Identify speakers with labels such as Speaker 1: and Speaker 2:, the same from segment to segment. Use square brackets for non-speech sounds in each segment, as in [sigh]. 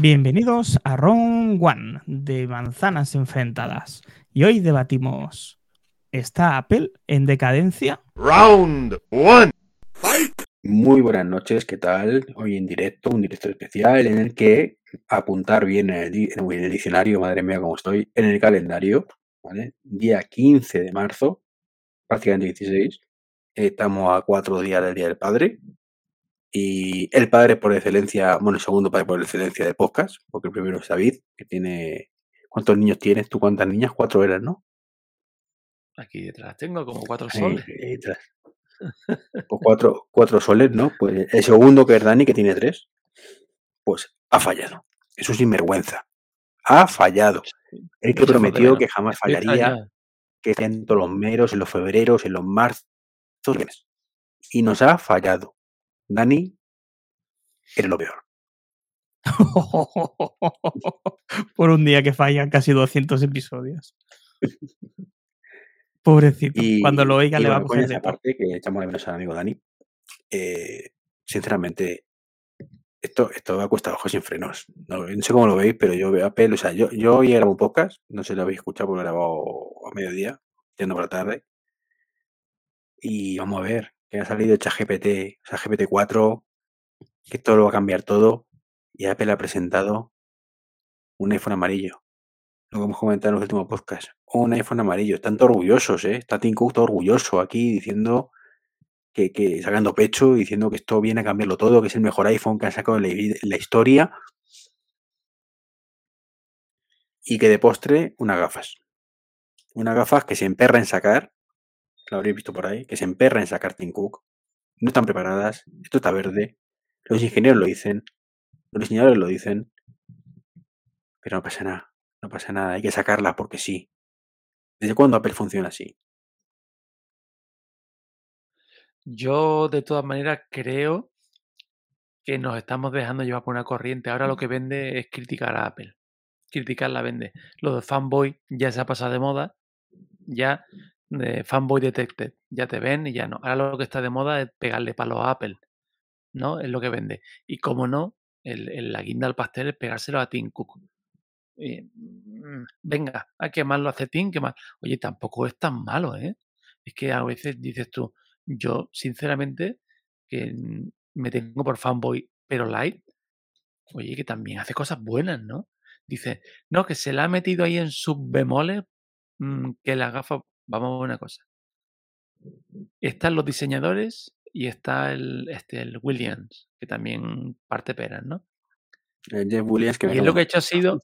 Speaker 1: Bienvenidos a Round One de Manzanas Enfrentadas. Y hoy debatimos: ¿está Apple en decadencia?
Speaker 2: Round One.
Speaker 3: Muy buenas noches, ¿qué tal? Hoy en directo, un directo especial en el que apuntar bien en el, en el diccionario, madre mía, cómo estoy, en el calendario, ¿vale? Día 15 de marzo, prácticamente 16. Estamos a cuatro días del Día del Padre. Y el padre por excelencia, bueno, el segundo padre por excelencia de podcast, porque el primero es David, que tiene. ¿Cuántos niños tienes? ¿Tú cuántas niñas? Cuatro eras, ¿no?
Speaker 4: Aquí detrás tengo como cuatro soles.
Speaker 3: ahí detrás. [laughs] Pues cuatro, cuatro soles, ¿no? Pues el segundo, que es Dani, que tiene tres, pues ha fallado. Es un sinvergüenza. Ha fallado. El que prometió que jamás fallaría, que en todos los meros, en los febreros, en los marzos. Y nos ha fallado. Dani, eres lo peor. [laughs]
Speaker 1: Por un día que fallan casi 200 episodios. Pobrecito.
Speaker 3: Y,
Speaker 1: Cuando lo oiga
Speaker 3: y
Speaker 1: le va a coger de todo.
Speaker 3: aparte, que echamos de menos al amigo Dani. eh, sinceramente, esto, esto va a costar ojos sin frenos. No, no sé cómo lo veis, pero yo veo Apple. O sea, yo, yo hoy he grabado un podcast, no sé si lo habéis escuchado porque lo he grabado a mediodía, yendo por la tarde. Y vamos a ver, que ha salido ChatGPT, o sea, GPT-4, que esto lo va a cambiar todo. Y Apple ha presentado un iPhone amarillo. Lo que hemos comentado en los últimos podcasts. Un iPhone amarillo. Están todos orgullosos, ¿eh? Está Tim Cook todo orgulloso aquí diciendo que, que sacando pecho, diciendo que esto viene a cambiarlo todo, que es el mejor iPhone que han sacado en la, en la historia. Y que de postre, unas gafas. Unas gafas que se emperra en sacar, lo habréis visto por ahí, que se emperra en sacar Tim Cook. No están preparadas, esto está verde. Los ingenieros lo dicen, los diseñadores lo dicen. Pero no pasa nada, no pasa nada, hay que sacarla porque sí. ¿Desde cuándo Apple funciona así?
Speaker 4: Yo, de todas maneras, creo que nos estamos dejando llevar por una corriente. Ahora lo que vende es criticar a Apple. Criticar la vende. Lo de fanboy ya se ha pasado de moda. Ya de fanboy detected. Ya te ven y ya no. Ahora lo que está de moda es pegarle palo a Apple. ¿No? Es lo que vende. Y como no, el, el- la guinda al pastel es pegárselo a Tim Cook. Mm, venga, a quemarlo a Tim, quemar. Oye, tampoco es tan malo, ¿eh? Es que a veces dices tú, yo sinceramente, que me tengo por fanboy, pero light, oye, que también hace cosas buenas, ¿no? Dice, no, que se la ha metido ahí en sus bemoles, mm, que la gafa, vamos a ver una cosa. Están los diseñadores y está el, este, el Williams, que también parte peras, ¿no?
Speaker 3: El Jeff Williams que
Speaker 4: Y él lo que ha hecho ha sido,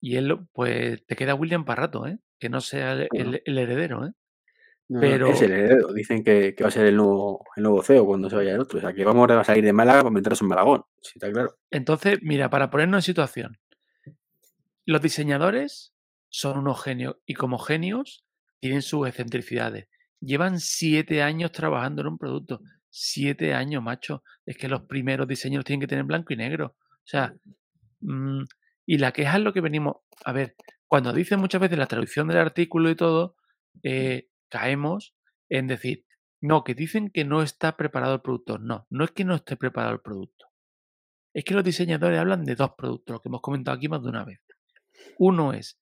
Speaker 4: y él, pues te queda William para rato, ¿eh? Que no sea el, el- el heredero, ¿eh?
Speaker 3: No,
Speaker 4: pero-
Speaker 3: Es el heredero. Dicen que, que va a ser el nuevo, el nuevo CEO cuando se vaya el otro. O sea, que vamos a salir de Málaga para meternos en Malagón. Sí, está claro.
Speaker 4: Entonces, mira, para ponernos en situación, los diseñadores son unos genios y como genios tienen sus excentricidades. Llevan siete años trabajando en un producto. Siete años, macho. Es que los primeros diseños tienen que tener blanco y negro. O sea, mm, y la queja es lo que venimos. A ver, cuando dicen muchas veces la traducción del artículo y todo, eh, caemos en decir, no, que dicen que no está preparado el producto. No, no es que no esté preparado el producto. Es que los diseñadores hablan de dos productos, lo que hemos comentado aquí más de una vez. Uno es,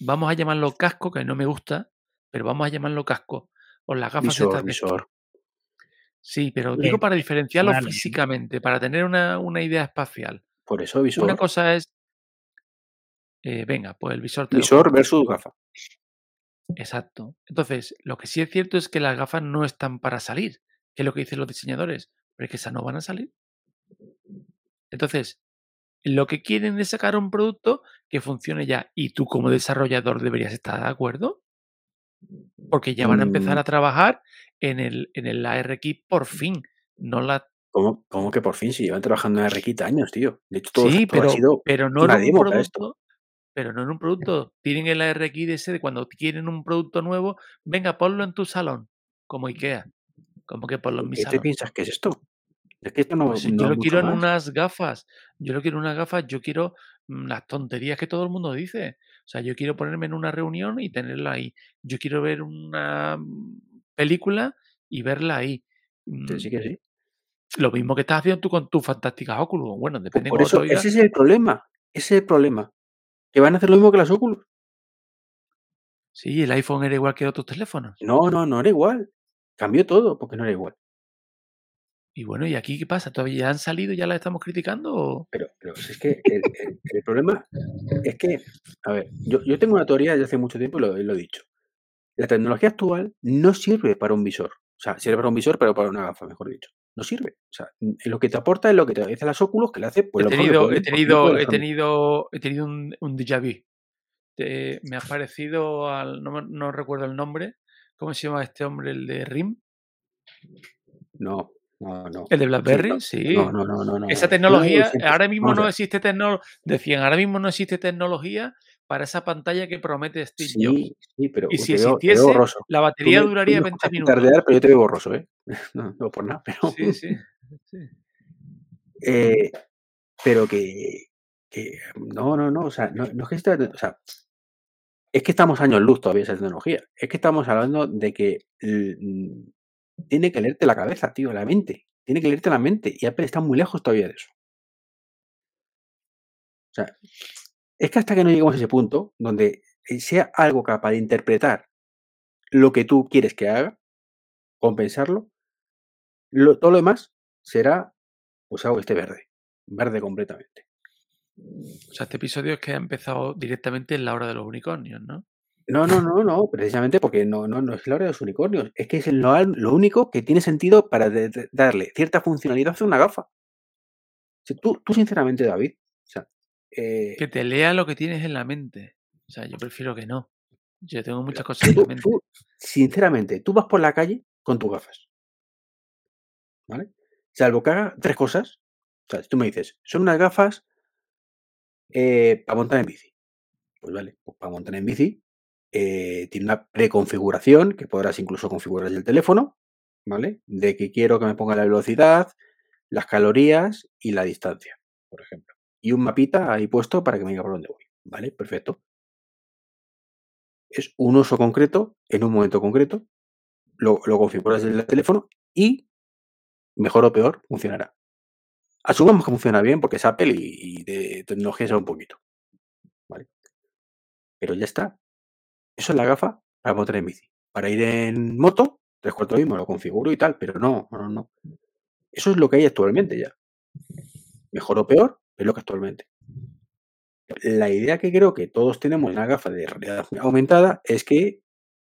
Speaker 4: vamos a llamarlo casco, que no me gusta, pero vamos a llamarlo casco. O las gafas
Speaker 3: Visor,
Speaker 4: estas de-
Speaker 3: visor.
Speaker 4: Sí, pero digo para diferenciarlo físicamente, para tener una, una idea espacial.
Speaker 3: Por eso, visor.
Speaker 4: Una cosa es. eh, venga, pues el visor te
Speaker 3: Visor versus gafa.
Speaker 4: Exacto. Entonces, lo que sí es cierto es que las gafas no están para salir, que es lo que dicen los diseñadores, pero es que esas no van a salir. Entonces, lo que quieren es sacar un producto que funcione ya, y tú como desarrollador deberías estar de acuerdo, porque ya van a empezar
Speaker 3: Mm.
Speaker 4: a trabajar en el, en el ARX por fin, no la
Speaker 3: ¿Cómo, cómo que por fin? Si llevan trabajando en RQita años, tío. De hecho, todo,
Speaker 4: Sí,
Speaker 3: todo
Speaker 4: pero,
Speaker 3: ha sido
Speaker 4: pero no en un producto. Pero no en un producto. Tienen el ARX de ese de cuando quieren un producto nuevo, venga, ponlo en tu salón, como IKEA. Como que ponlo en mi
Speaker 3: ¿Qué te piensas que es esto? Es que esto no,
Speaker 4: Pues
Speaker 3: no
Speaker 4: yo
Speaker 3: es
Speaker 4: lo quiero en unas gafas. Yo lo quiero en unas gafas. Yo quiero mm, las tonterías que todo el mundo dice. O sea, yo quiero ponerme en una reunión y tenerla ahí. Yo quiero ver una mm, película y verla ahí.
Speaker 3: Sí,
Speaker 4: Mm,
Speaker 3: sí que sí.
Speaker 4: Lo mismo que estás haciendo tú con tus fantásticas Oculus. Bueno,
Speaker 3: Pues
Speaker 4: depende
Speaker 3: por
Speaker 4: cómo
Speaker 3: eso,
Speaker 4: oigas.
Speaker 3: ese es el problema. Ese es el problema. Que van a hacer lo mismo que las Oculus.
Speaker 4: Sí, el iPhone era igual que otros teléfonos.
Speaker 3: No, no, no era igual. Cambió todo porque no era igual.
Speaker 4: Y bueno, ¿y aquí qué pasa? ¿Todavía han salido y ya las estamos criticando? o-
Speaker 3: Pero, pero es que el, el- el problema es que, a ver, yo, yo tengo una teoría desde hace mucho tiempo y lo, lo he dicho. La tecnología actual no sirve para un visor. O sea, sirve para un visor, pero para una gafa, mejor dicho. No sirve. O sea, lo que te aporta es lo que te dice las óculos, que le hace pues,
Speaker 4: he
Speaker 3: lo
Speaker 4: tenido,
Speaker 3: puede,
Speaker 4: he tenido, he tenido, he tenido un, un déjà vu. Te- me ha parecido al, no recuerdo el nombre. ¿Cómo se llama este hombre? El de RIM.
Speaker 3: No, no, no.
Speaker 4: El de
Speaker 3: Sí,
Speaker 4: BlackBerry,
Speaker 3: no,
Speaker 4: sí.
Speaker 3: no, no, no, no, no.
Speaker 4: Esa
Speaker 3: no.
Speaker 4: tecnología, ahora mismo no existe tecnología. Decían, ahora mismo no existe tecnología para esa pantalla que promete Steve Jobs.
Speaker 3: Sí, sí, pero
Speaker 4: Y si
Speaker 3: veo,
Speaker 4: existiese, la batería
Speaker 3: me,
Speaker 4: duraría
Speaker 3: me
Speaker 4: 20
Speaker 3: escuchas
Speaker 4: minutos.
Speaker 3: petardear, pero yo te veo borroso, ¿eh? [laughs] No, no por nada, pero...
Speaker 4: Sí, sí. sí.
Speaker 3: Eh, pero que, que no, no, no, o sea, no, no es que esta- o sea, es que estamos años luz todavía esa tecnología. Es que estamos hablando de que tiene que leerte la cabeza, tío, la mente. Tiene que leerte la mente. Y Apple está muy lejos todavía de eso. O sea, es que hasta que no lleguemos a ese punto donde eh, sea algo capaz de interpretar lo que tú quieres que haga, compensarlo, lo- todo lo demás será pues que esté verde. Verde completamente.
Speaker 4: O sea, este episodio es que ha empezado directamente en la hora de los unicornios, ¿no?
Speaker 3: No, no, no, no, precisamente porque no, no, no es la hora de los unicornios. Es que es lo, lo único que tiene sentido para de- de- darle cierta funcionalidad a una gafa. Tú, tú, sinceramente, David, o sea, eh,
Speaker 4: Que te lea lo que tienes en la mente. O sea, yo prefiero que no. Yo tengo muchas cosas en la mente.
Speaker 3: tú, sinceramente, tú vas por la calle con tus gafas. ¿Vale? Salvo que haga tres cosas. O sea, si tú me dices, son unas gafas eh, para montar en bici. Pues vale, pues para montar en bici eh, tiene una preconfiguración que podrás incluso configurar desde el teléfono, ¿vale? De que quiero que me ponga la velocidad, las calorías y la distancia, por ejemplo. Y un mapita ahí puesto para que me diga por dónde voy, ¿vale? Perfecto. Es un uso concreto, en un momento concreto, lo, configuras desde el teléfono y, mejor o peor, funcionará. Asumamos que funciona bien porque es Apple y, y de tecnología sabe un poquito. ¿Vale? Pero ya está. Eso es la gafa para montar en bici. Para ir en moto, tres cuartos mismo, lo configuro y tal, pero no, no, no. Eso es lo que hay actualmente ya. Mejor o peor, es lo que actualmente. La idea que creo que todos tenemos en la gafa de realidad aumentada es que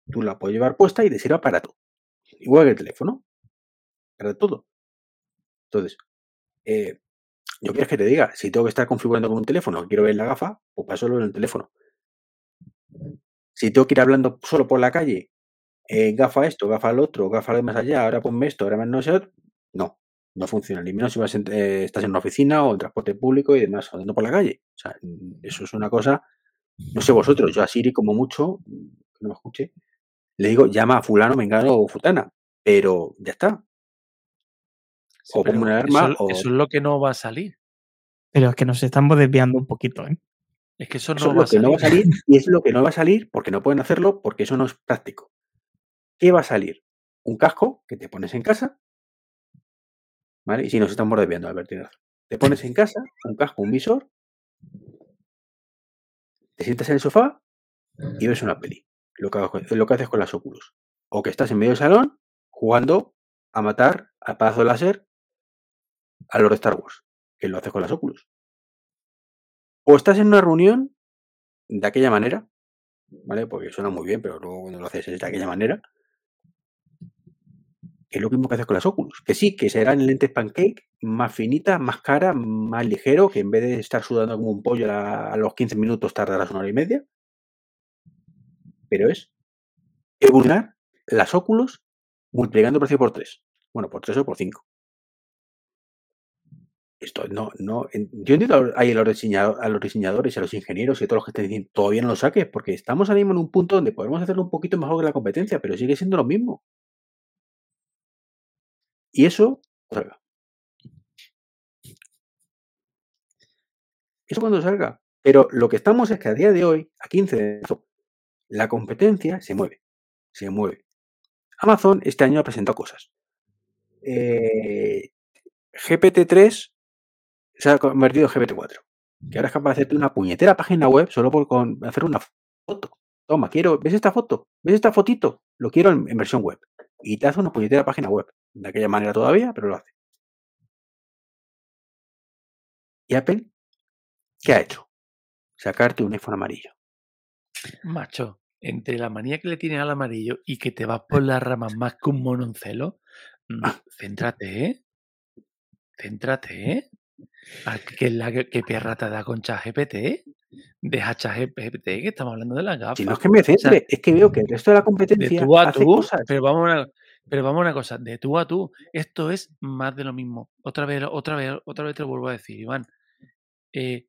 Speaker 3: tú la puedes llevar puesta y te sirva para todo. Igual que el teléfono. Para todo. Entonces, eh, yo quiero que te diga, si tengo que estar configurando con un teléfono, quiero ver la gafa, pues paso en el teléfono. Si tengo que ir hablando solo por la calle, eh, gafa esto, gafa lo otro, gafa lo de más allá, ahora ponme esto, ahora no sé, no, no funciona, ni menos si vas en- eh, estás en una oficina o en transporte público y demás, andando por la calle. O sea, mm, eso es una cosa, no sé vosotros, yo a Siri como mucho, que no me escuche, le digo, llama a fulano, mengano o futana, pero ya está.
Speaker 4: Sí,
Speaker 3: O ponme una alarma
Speaker 4: eso,
Speaker 3: o...
Speaker 4: eso es lo que no va a salir.
Speaker 1: Pero es que nos estamos desviando un poquito, ¿eh?
Speaker 4: Es que eso
Speaker 3: Eso
Speaker 4: no
Speaker 3: es
Speaker 4: va
Speaker 3: lo
Speaker 4: a
Speaker 3: que no va a
Speaker 4: salir.
Speaker 3: salir [laughs] y es lo que no va a salir porque no pueden hacerlo porque eso no es práctico. ¿Qué va a salir? Un casco que te pones en casa, ¿vale? Y si nos estamos desviando, Albert, razón. Te pones en casa, un casco, un visor, te sientas en el sofá y ves una peli. Lo que, lo que haces con las Oculus. O que estás en medio del salón jugando a matar a pedazo de láser a los de Star Wars, que lo haces con las Oculus. O estás en una reunión de aquella manera, ¿vale? Porque suena muy bien, pero luego cuando lo haces es de aquella manera. Es lo mismo que haces con las Oculus. Que sí, que serán lentes pancake, más finita, más cara, más ligero, que en vez de estar sudando como un pollo a, los 15 minutos tardarás una hora y media. Pero es evolucionar las Oculus multiplicando el precio por 3. Bueno, por 3 o por 5. Esto no, no. Yo entiendo ahí a los, diseñado- a los diseñadores y a los ingenieros y a todos los que estén diciendo todavía no lo saques, porque estamos ahora mismo en un punto donde podemos hacerlo un poquito mejor que la competencia, pero sigue siendo lo mismo. Y eso, salga. Eso cuando salga. Pero lo que estamos es que a día de hoy, a 15 de marzo, la competencia se mueve. Se mueve. Amazon este año ha presentado cosas. Eh, GPT-3 se ha convertido en GPT-4. Que ahora es capaz de hacerte una puñetera página web solo por con hacer una foto. Toma, quiero, ¿ves esta foto? ¿Ves esta fotito? Lo quiero en, en versión web. Y te hace una puñetera página web. De aquella manera todavía, pero lo hace. ¿Y Apple? ¿Qué ha hecho? Sacarte un iPhone amarillo.
Speaker 4: Macho, entre la manía que le tienes al amarillo y que te vas por las ramas más que un mononcelo, mm,
Speaker 3: Ah.
Speaker 4: céntrate, ¿eh? Céntrate, ¿eh? Ah, ¿Qué, la, perra te da con ChatGPT? Deja ChatGPT, que estamos hablando de las gafas.
Speaker 3: Si no es que me centre, es que veo que el resto de la
Speaker 4: de
Speaker 3: competencia
Speaker 4: tú a
Speaker 3: hace
Speaker 4: tú,
Speaker 3: cosas.
Speaker 4: pero vamos a pero vamos a una cosa, de tú a tú, esto es más de lo mismo. Otra vez, otra vez, otra vez te lo vuelvo a decir, Iván. Eh,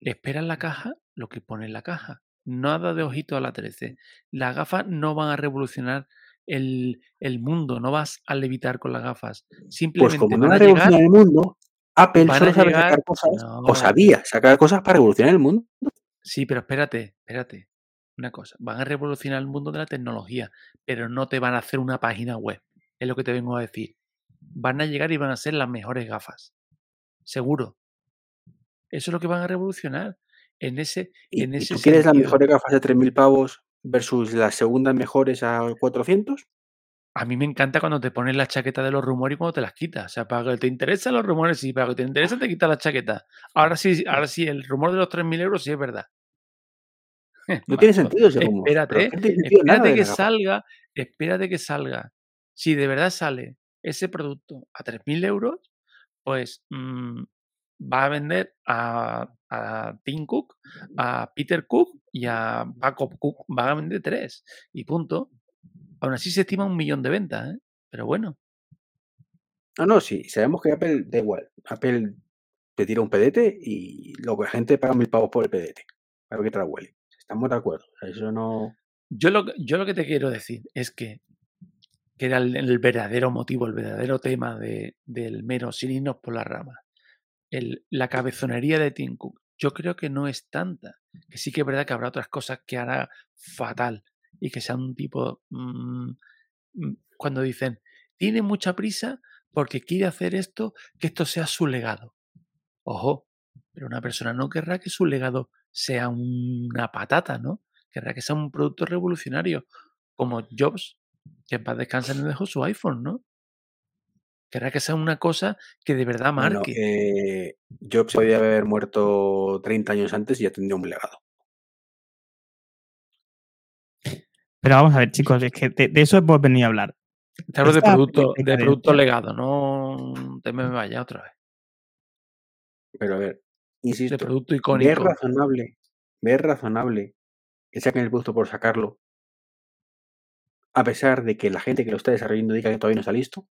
Speaker 4: espera en la caja lo que pone en la caja. Nada de ojito a la 13. Las gafas no van a revolucionar el, el mundo, no vas a levitar con las gafas.
Speaker 3: Pues
Speaker 4: Simplemente
Speaker 3: como no
Speaker 4: van a llegar.
Speaker 3: revolucionar el mundo, Apple solo sabe
Speaker 4: llegar-
Speaker 3: sacar cosas,
Speaker 4: No.
Speaker 3: o sabía sacar cosas para revolucionar el mundo.
Speaker 4: Sí, pero espérate, espérate. Una cosa, van a revolucionar el mundo de la tecnología, pero no te van a hacer una página web. Es lo que te vengo a decir. Van a llegar y van a ser las mejores gafas. Seguro. Eso es lo que van a revolucionar. En ese,
Speaker 3: Y,
Speaker 4: en ese
Speaker 3: tú quieres las mejores gafas de 3.000 pavos versus las segundas mejores a 400.
Speaker 4: A mí me encanta cuando te pones la chaqueta de los rumores y cuando te las quitas. O sea, para que te interesan los rumores, sí, para que te interesa te quitas la chaqueta. Ahora sí, ahora sí, el rumor de los 3.000 euros sí es verdad. [laughs]
Speaker 3: No tiene sentido ese rumor.
Speaker 4: Espérate,
Speaker 3: no nada
Speaker 4: espérate que salga, espérate que salga. Si de verdad sale ese producto a 3.000 euros, pues mm, va a vender a, a Tim Cook, a Peter Cook y a Paco Cook. Van a vender tres y punto. Aún así se estima un millón de ventas, ¿eh? Pero bueno,
Speaker 3: No, no, sí, sabemos que Apple da igual. Apple te tira un pedete y lo que la gente paga mil pavos por el pedete. Para que te la huele. Estamos de acuerdo. Eso no.
Speaker 4: yo lo, que- yo lo que te quiero decir es que, que era el, el verdadero motivo, el verdadero tema de- del mero, sin irnos por las ramas. el- la cabezonería de Tim Cook, yo creo que no es tanta. Que sí que es verdad que habrá otras cosas que hará fatal y que sea un tipo. mm, mm, cuando dicen, tiene mucha prisa porque quiere hacer esto, que esto sea su legado. Ojo, pero una persona no querrá que su legado sea una patata, ¿no? Querrá que sea un producto revolucionario, como Jobs, que en paz descanse no dejó su iPhone, ¿no? Querrá que sea una cosa que de verdad
Speaker 3: Bueno,
Speaker 4: marque.
Speaker 3: eh, Jobs podía haber muerto 30 años antes y ya tendría un legado.
Speaker 1: Pero vamos a ver, chicos, es que de, de eso hemos venido a hablar.
Speaker 4: Te hablo de producto, de producto legado, no te me vaya otra vez.
Speaker 3: Pero a ver,
Speaker 4: De
Speaker 3: insisto,
Speaker 4: producto
Speaker 3: ¿ves
Speaker 4: icónico.
Speaker 3: razonable? ¿Ves razonable que saquen el producto por sacarlo? A pesar de que la gente que lo está desarrollando diga que todavía no está listo.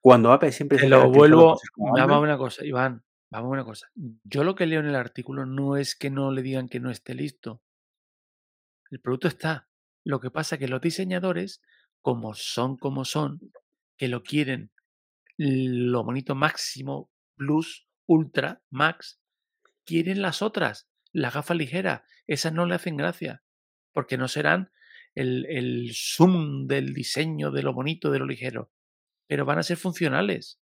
Speaker 3: Cuando Apple siempre
Speaker 4: Te
Speaker 3: se
Speaker 4: lo vuelvo.
Speaker 3: como
Speaker 4: Vamos a una cosa, Iván. Vamos a una cosa. Yo lo que leo en el artículo no es que no le digan que no esté listo. El producto está. Lo que pasa es que los diseñadores, como son como son, que lo quieren lo bonito máximo, plus, ultra, max, quieren las otras, las gafas ligeras. Esas no le hacen gracia, porque no serán el, el zoom del diseño, de lo bonito, de lo ligero, pero van a ser funcionales.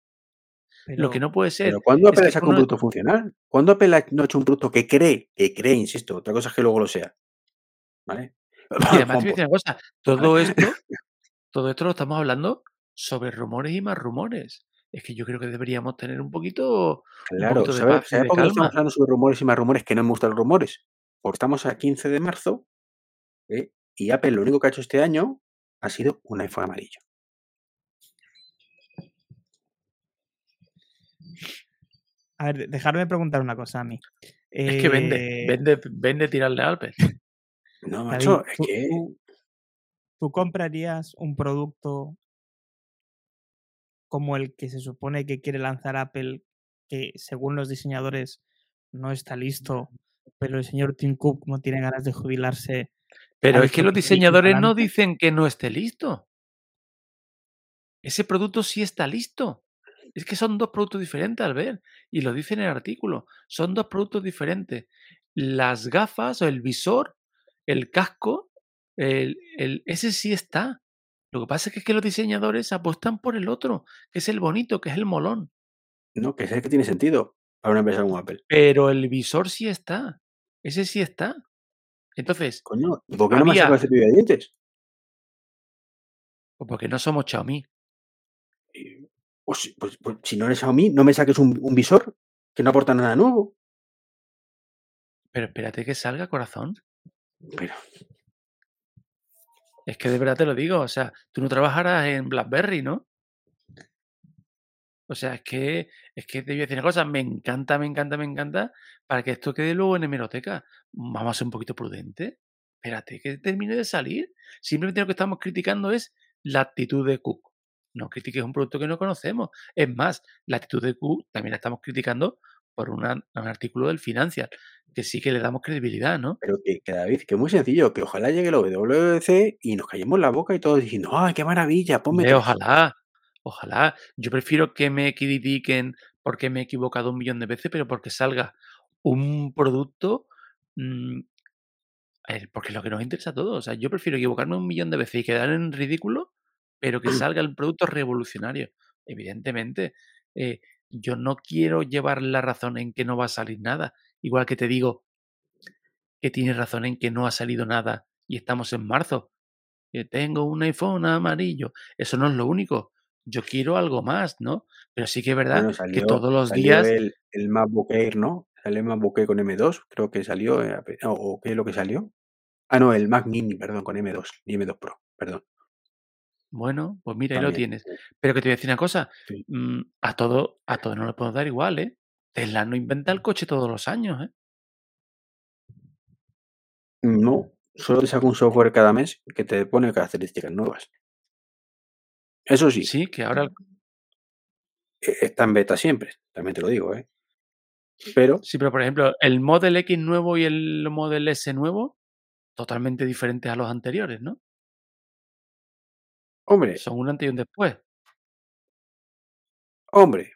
Speaker 1: Pero,
Speaker 4: Lo que no puede ser
Speaker 3: Pero ¿cuándo Apple un producto funcional? ¿Cuándo Apple no ha hecho un producto que cree, que cree, insisto, otra cosa es que luego lo sea? ¿Vale?
Speaker 4: Y [laughs] además te voy a
Speaker 3: Juanpo,
Speaker 4: decir una cosa, todo esto, todo esto lo estamos hablando sobre rumores y más rumores. Es que yo creo que deberíamos tener un poquito, un
Speaker 3: Claro,
Speaker 4: de
Speaker 3: ¿sabes
Speaker 4: paz y
Speaker 3: ¿sabes
Speaker 4: de
Speaker 3: por qué
Speaker 4: calma.
Speaker 3: estamos hablando sobre rumores y más rumores que no me gustan los rumores? Porque estamos a 15 de marzo ¿eh? y Apple lo único que ha hecho este año ha sido un iPhone amarillo.
Speaker 1: A ver, dejarme preguntar una cosa a mí.
Speaker 4: Es que vende,
Speaker 1: Eh,
Speaker 4: vende, vende tirarle a Apple.
Speaker 3: No,
Speaker 1: David,
Speaker 3: macho, es
Speaker 1: tú-
Speaker 3: que
Speaker 1: tú- ¿Tú comprarías un producto como el que se supone que quiere lanzar Apple, que según los diseñadores no está listo, pero el señor Tim Cook no tiene ganas de jubilarse?
Speaker 4: Pero es que los diseñadores no dicen que no esté listo. Ese producto sí está listo. Es que son dos productos diferentes al ver. Y lo dice en el artículo. Son dos productos diferentes. Las gafas o el visor, el casco, el, el- ese sí está. Lo que pasa es que, es que los diseñadores apuestan por el otro, que es el bonito, que es el molón.
Speaker 3: No, que sé que tiene sentido para una empresa como Apple.
Speaker 4: Pero el visor sí está. Ese sí está. Entonces,
Speaker 3: Coño, ¿y por qué no me sacado el cepillo de dientes?
Speaker 4: pues porque no somos Xiaomi.
Speaker 3: Pues, pues- pues si no eres Xiaomi, no me saques un, un visor que no aporta nada nuevo.
Speaker 4: Pero espérate que salga, corazón.
Speaker 3: Pero,
Speaker 4: Es que de verdad te lo digo. O sea, tú no trabajarás en BlackBerry, ¿no? O sea, es que, es que te voy a decir una cosa, me encanta, me encanta, me encanta, para que esto quede luego en hemeroteca. Vamos a ser un poquito prudentes. Espérate, que termine de salir. Simplemente lo que estamos criticando es la actitud de Cook. No critiques un producto que no conocemos. Es más, la actitud de Cook también la estamos criticando por una- un artículo del Financial, que sí que le damos credibilidad, ¿no?
Speaker 3: pero que, que, David, que es muy sencillo, que ojalá llegue el WWDC y nos callemos la boca y todos diciendo, ¡ay, qué maravilla! Ponme tres".
Speaker 4: ojalá, ojalá. Yo prefiero que me critiquen porque me he equivocado un millón de veces, pero porque salga un producto. mm, ver, porque es lo que nos interesa a todos. O sea, yo prefiero equivocarme un millón de veces y quedar en ridículo, pero que [clears throat] salga el producto revolucionario. Evidentemente, eh, yo no quiero llevar la razón en que no va a salir nada. Igual que te digo que tienes razón en que no ha salido nada y estamos en marzo. Que tengo un iPhone amarillo. Eso no es lo único. Yo quiero algo más, ¿no? Pero sí que es verdad
Speaker 3: Bueno,
Speaker 4: que todos los
Speaker 3: salió
Speaker 4: días.
Speaker 3: el, el MacBook Air, ¿no? Salió el MacBook Air con M2, creo que salió, eh, o qué es lo que salió. Ah, no, el Mac Mini, perdón, con M2 y M2 Pro, perdón.
Speaker 4: Bueno, pues mira, ahí lo tienes. Pero que te voy a decir una cosa.
Speaker 3: Sí.
Speaker 4: mm, a todo, a todo no le podemos dar igual, ¿eh? Tesla no inventa el coche todos los años, ¿eh?
Speaker 3: No, solo te saca un software cada mes que te pone características nuevas. Eso sí,
Speaker 4: Sí, que ahora.
Speaker 3: eh, está en beta siempre, también te lo digo, ¿eh? Pero,
Speaker 4: Sí, pero por ejemplo, el Model X nuevo y el Model S nuevo, totalmente diferentes a los anteriores, ¿no?
Speaker 3: Hombre,
Speaker 4: Son un antes y un después.
Speaker 3: hombre,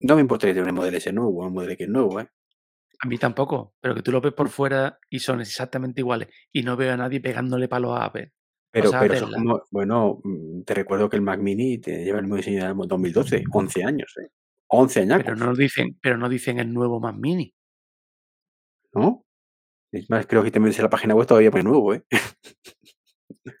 Speaker 3: no me importaría tener un modelo S nuevo o un modelo X nuevo, ¿eh?
Speaker 4: A mí tampoco, pero que tú lo ves
Speaker 3: Mm.
Speaker 4: por fuera y son exactamente iguales. Y no veo a nadie pegándole palos a Apple.
Speaker 3: Pero,
Speaker 4: sea,
Speaker 3: pero como, bueno, mm, te recuerdo que el Mac Mini te lleva el mismo diseño del 2012, 11 años, ¿eh? 11 años,
Speaker 4: Pero no dicen, pero no dicen el nuevo Mac Mini.
Speaker 3: ¿no? Es más, creo que te metes en la página web todavía pone nuevo, ¿eh? [laughs]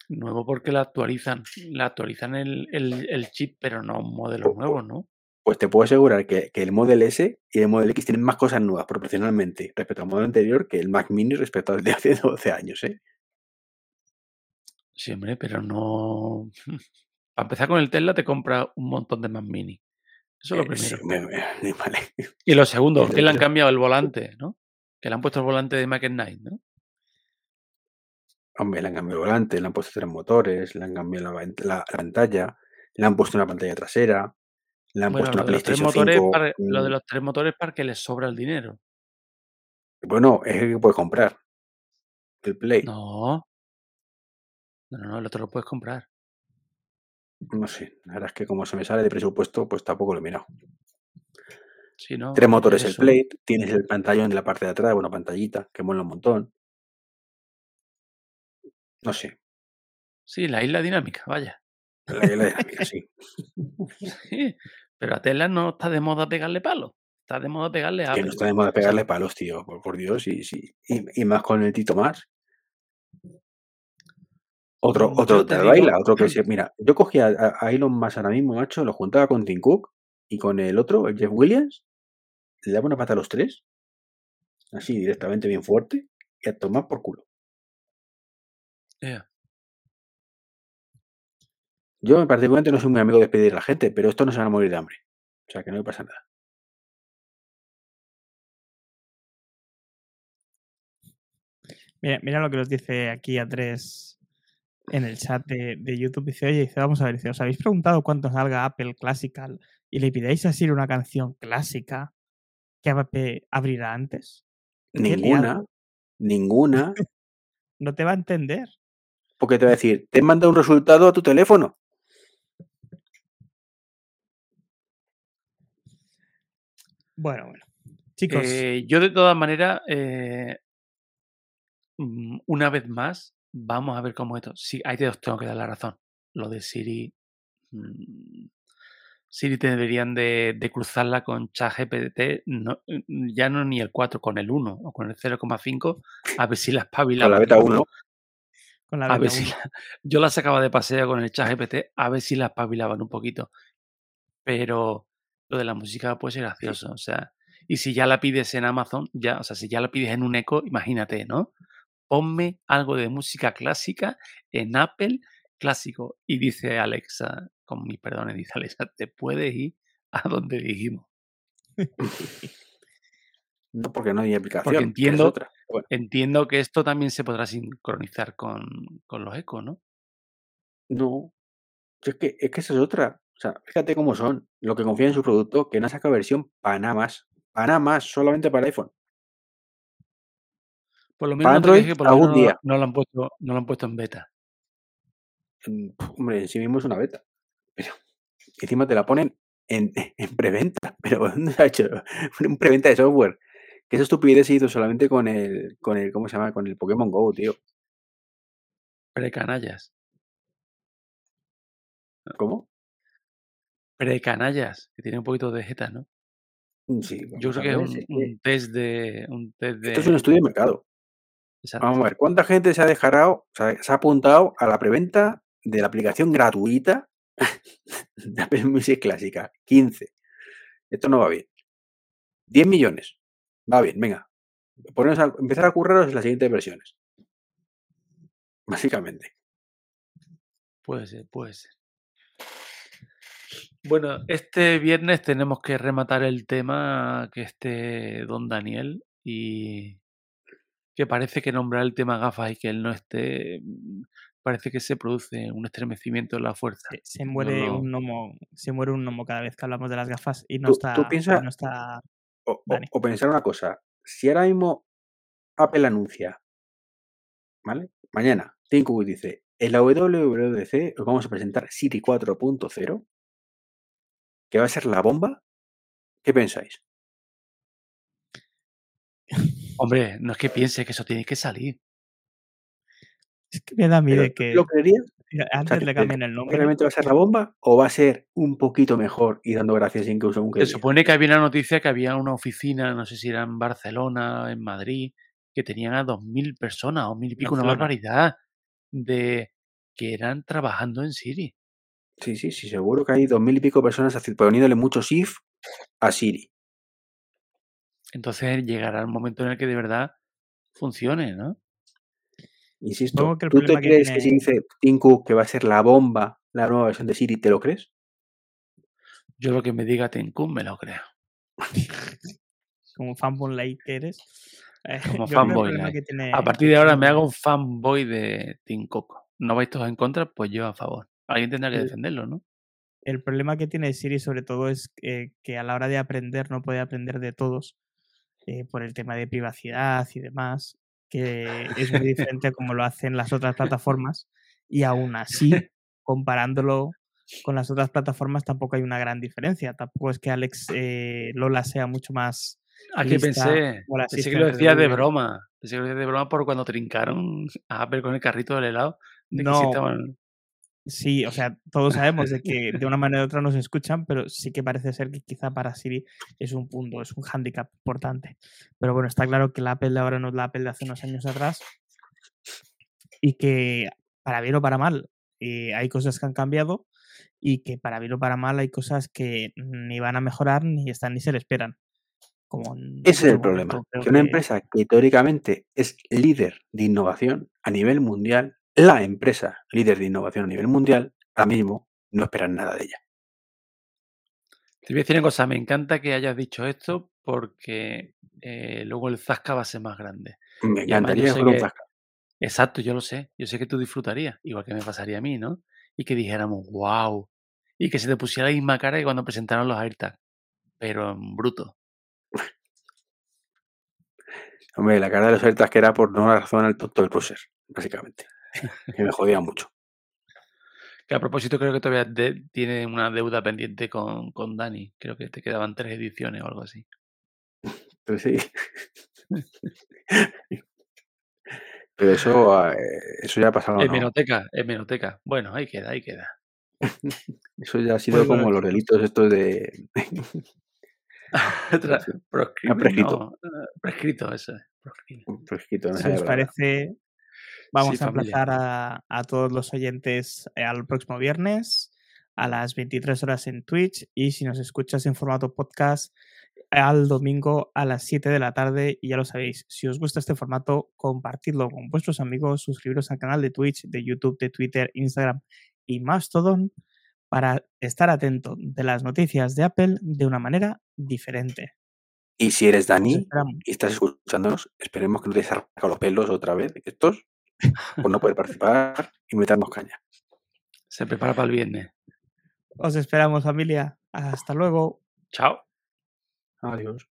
Speaker 4: Nuevo porque la actualizan. La actualizan el, el- el chip, pero no modelos nuevos, ¿no?
Speaker 3: Pues te puedo asegurar que, que el Model S y el Model X tienen más cosas nuevas proporcionalmente respecto al modelo anterior que el Mac Mini respecto al de hace [laughs] 12 años, ¿eh?
Speaker 4: Sí, hombre, pero no. [laughs] Para empezar con el Tesla te compra un montón de Mac Mini. Eso es lo
Speaker 3: Eh, sí,
Speaker 4: primero.
Speaker 3: me- me- [laughs] vale.
Speaker 4: Y lo segundo, que le han cambiado el volante, ¿no? Que le han puesto el volante de Mac Knight, ¿no?
Speaker 3: Hombre, le han cambiado el volante, le han puesto tres motores, le han cambiado la, van- la- la pantalla, le han puesto una pantalla trasera, le han
Speaker 4: Bueno,
Speaker 3: puesto una
Speaker 4: de los tres
Speaker 3: PlayStation
Speaker 4: motores,
Speaker 3: 5.
Speaker 4: para, lo de
Speaker 3: mm,
Speaker 4: los tres motores para que les sobra el dinero.
Speaker 3: Bueno, es el que puedes comprar. El Play.
Speaker 4: No. No, no, el otro lo puedes comprar.
Speaker 3: No sé, la verdad es que como se me sale de presupuesto, pues tampoco lo he mirado.
Speaker 4: No.
Speaker 3: Tres motores el. Plate, tienes el pantallón de la parte de atrás, una pantallita que mola un montón. No sé,
Speaker 4: Sí, la isla dinámica, vaya.
Speaker 3: la, la dinámica, sí. [laughs]
Speaker 4: Sí, Pero a Tesla no está de moda pegarle palo. Está de moda pegarle a
Speaker 3: Que no está de moda pegarle palos, tío, por, por Dios, y, sí. y, y más con el Tito Más. Otro,
Speaker 4: Mm,
Speaker 3: otro
Speaker 4: te digo-
Speaker 3: baila, otro que se. [clears throat] Mira, yo cogía a, a Elon Musk ahora mismo, macho, lo juntaba con Tim Cook y con el otro, el Jeff Williams, le daba una pata a los tres, así directamente bien fuerte, y a tomar por culo. Yo particularmente no soy muy amigo de despedir a la gente, pero estos no se van a morir de hambre. O sea que no me pasa nada.
Speaker 1: Mira, mira lo que nos dice aquí a tres en el chat de, de YouTube. Dice, oye, dice, vamos a ver, dice, ¿os habéis preguntado cuánto salga Apple Classical y le pidáis así una canción clásica que Apple abrirá antes?
Speaker 3: Ninguna, ninguna, [laughs]
Speaker 1: No te va a entender.
Speaker 3: Porque te va a decir, te manda un resultado a tu teléfono.
Speaker 1: Bueno, bueno. Chicos,
Speaker 4: Eh, yo de todas maneras, eh, mm, una vez más, vamos a ver cómo esto. Sí, ahí te os tengo que dar la razón. Lo de Siri. mm, Siri te deberían de, de cruzarla con ChatGPT, no, ya no ni el 4, con el 1 o con el 0,5, a ver si la
Speaker 3: Con
Speaker 4: espabilaba.
Speaker 3: la beta 1.
Speaker 1: Con la
Speaker 4: A ver si
Speaker 1: 1.
Speaker 4: la- [laughs] yo la sacaba de paseo con el chat GPT a ver si la espabilaban un poquito. Pero lo de la música puede ser gracioso. O sea, y si ya la pides en Amazon, ya, o sea, si ya la pides en un eco, imagínate, ¿no? Ponme algo de música clásica en Apple clásico. Y dice Alexa, con mis perdones, dice [laughs] Alexa, te puedes ir a donde dijimos. [laughs]
Speaker 3: No, porque no hay aplicación.
Speaker 4: Porque entiendo,
Speaker 3: otra. Bueno,
Speaker 4: entiendo que esto también se podrá sincronizar con, con los ecos, ¿no?
Speaker 3: no. Es que, es que esa es otra. O sea, fíjate cómo son. Lo que confían en su producto, que no saca versión para nada más. Para nada más, solamente para iPhone.
Speaker 4: Por lo menos
Speaker 3: Para Android,
Speaker 4: que por
Speaker 3: algún
Speaker 4: no,
Speaker 3: día.
Speaker 4: no lo han puesto, no lo han puesto en beta.
Speaker 3: Mm, Hombre, en sí mismo es una beta. Pero encima te la ponen en, [laughs] en preventa. Pero ¿dónde se ha hecho [laughs] un preventa de software? Que esa estupidez se hizo solamente con el, con el, ¿cómo se llama? Con el Pokémon Go, tío.
Speaker 4: Precanallas.
Speaker 3: ¿Cómo?
Speaker 4: Precanallas, que tiene un poquito de jeta, ¿no?
Speaker 3: Mm, Sí,
Speaker 4: Yo creo que es un, test de. Un test
Speaker 3: esto es un estudio de mercado.
Speaker 4: Exacto.
Speaker 3: Vamos a ver, ¿cuánta gente se ha dejado, se ha, se ha apuntado a la preventa de la aplicación gratuita [laughs] de Apple Music Clásica? 15. Esto no va bien. 10 millones. Va bien, venga. Poneros a- empezar a curraros en las siguientes versiones. Básicamente.
Speaker 4: Puede ser, puede ser. Bueno, este viernes tenemos que rematar el tema que esté don Daniel y que parece que nombrar el tema gafas y que él no esté, mm, parece que se produce un estremecimiento en la fuerza.
Speaker 1: Se, se
Speaker 4: No
Speaker 1: muere un gnomo, se muere un gnomo cada vez que hablamos de las gafas y no
Speaker 3: Tú,
Speaker 1: está,
Speaker 3: tú piensa
Speaker 1: no está
Speaker 3: o, o-
Speaker 1: Dani.
Speaker 3: o pensar una cosa. Si ahora mismo Apple anuncia, ¿vale? Mañana, Tim Cook dice, en la WWDC os vamos a presentar Siri 4.0, que va a ser la bomba. ¿Qué pensáis?
Speaker 4: Hombre, no es que piense que eso tiene que salir.
Speaker 1: Es que me da a mí
Speaker 3: ¿Pero
Speaker 1: de
Speaker 3: tú
Speaker 1: que
Speaker 3: lo creerías?
Speaker 1: Fíjate,
Speaker 3: O sea,
Speaker 1: antes le
Speaker 3: que-
Speaker 1: cambien el nombre.
Speaker 3: realmente va a ser la bomba o va a ser un poquito mejor y dando gracias sin que use un
Speaker 4: Se supone que había una noticia que había una oficina, no sé si era en Barcelona, en Madrid, que tenían a dos mil personas o mil y pico, una barbaridad, de que eran trabajando en Siri.
Speaker 3: Sí, sí, sí, seguro que hay dos mil y pico personas poniéndole muchos if a Siri.
Speaker 4: Entonces llegará el momento en el que de verdad funcione, ¿no?
Speaker 3: Insisto,
Speaker 1: que
Speaker 3: ¿tú te
Speaker 1: que
Speaker 3: crees que si dice Tim Cook que va a ser la bomba la nueva versión de Siri, te lo crees?
Speaker 4: Yo lo que me diga Tim Cook me lo creo.
Speaker 1: como fanboy like que eres. eh,
Speaker 4: Como fanboy.
Speaker 1: tiene,
Speaker 4: A partir de ahora me hago un fanboy de Tim Cook. ¿No vais todos en contra? Pues yo a favor. Alguien tendrá que defenderlo, ¿no?
Speaker 1: el problema que tiene Siri sobre todo es que, que a la hora de aprender no puede aprender de todos eh, por el tema de privacidad y demás, que es muy diferente a como lo hacen las otras plataformas y aún así, [laughs] comparándolo con las otras plataformas tampoco hay una gran diferencia. Tampoco es que Alex eh, Lola sea mucho más
Speaker 4: ¿A qué
Speaker 1: lista
Speaker 4: pensé? Pensé que lo decía de broma. Pensé que lo decía de broma por cuando trincaron a Apple con el carrito del helado. De que
Speaker 1: No,
Speaker 4: estaban.
Speaker 1: Sí, o sea, todos sabemos de que de una manera u otra nos escuchan, pero sí que parece ser que quizá para Siri es un punto, es un hándicap importante. Pero bueno, está claro que la Apple de ahora no es la Apple de hace unos años atrás y que para bien o para mal eh, hay cosas que han cambiado y que para bien o para mal hay cosas que ni van a mejorar ni están ni se le esperan. Como en
Speaker 3: Ese es el problema. Que una
Speaker 1: que
Speaker 3: empresa que teóricamente es líder de innovación a nivel mundial, la empresa líder de innovación a nivel mundial, ahora mismo no esperan nada de ella.
Speaker 4: Te voy a decir una cosa. Me encanta que hayas dicho esto porque eh, luego el zasca va a ser más grande.
Speaker 3: Me
Speaker 4: además
Speaker 3: encantaría fuera un
Speaker 4: que.
Speaker 3: zasca.
Speaker 4: Exacto, yo lo sé. Yo sé que tú disfrutarías, igual que me pasaría a mí, ¿no? Y que dijéramos, wow. Y que se te pusiera la misma cara que cuando presentaron los AirTags. Pero en bruto.
Speaker 3: Hombre, la cara de los AirTags que era por no razón al tonto del prócer, básicamente. Que me jodía mucho.
Speaker 4: Que a propósito creo que todavía de- tiene una deuda pendiente con, con Dani. Creo que te quedaban tres ediciones o algo así. [laughs]
Speaker 3: Pero sí. Pero eso, eh, eso ya ha pasado, ¿no?
Speaker 4: Hemeroteca, hemeroteca. Bueno, ahí queda, ahí queda. [laughs]
Speaker 3: Eso ya ha sido
Speaker 1: Pues bueno,
Speaker 3: como los delitos estos de... [laughs] Prescrito.
Speaker 4: no, eh, prescrito, eso.
Speaker 3: Prescrito, no
Speaker 1: os
Speaker 3: verdad.
Speaker 1: parece, vamos
Speaker 4: Sí,
Speaker 1: a emplazar a, a todos los oyentes eh, al próximo viernes a las 23 horas en Twitch y si nos escuchas en formato podcast al domingo a las 7 de la tarde y ya lo sabéis, si os gusta este formato, compartidlo con vuestros amigos, suscribiros al canal de Twitch, de YouTube, de Twitter, Instagram y Mastodon para estar atento de las noticias de Apple de una manera diferente.
Speaker 3: Y si eres Dani y estás escuchándonos, esperemos que no te arrancado los pelos otra vez, estos, por no poder participar y meternos caña.
Speaker 4: Se prepara para el viernes.
Speaker 1: Os esperamos familia. Hasta luego.
Speaker 4: Chao.
Speaker 3: Adiós.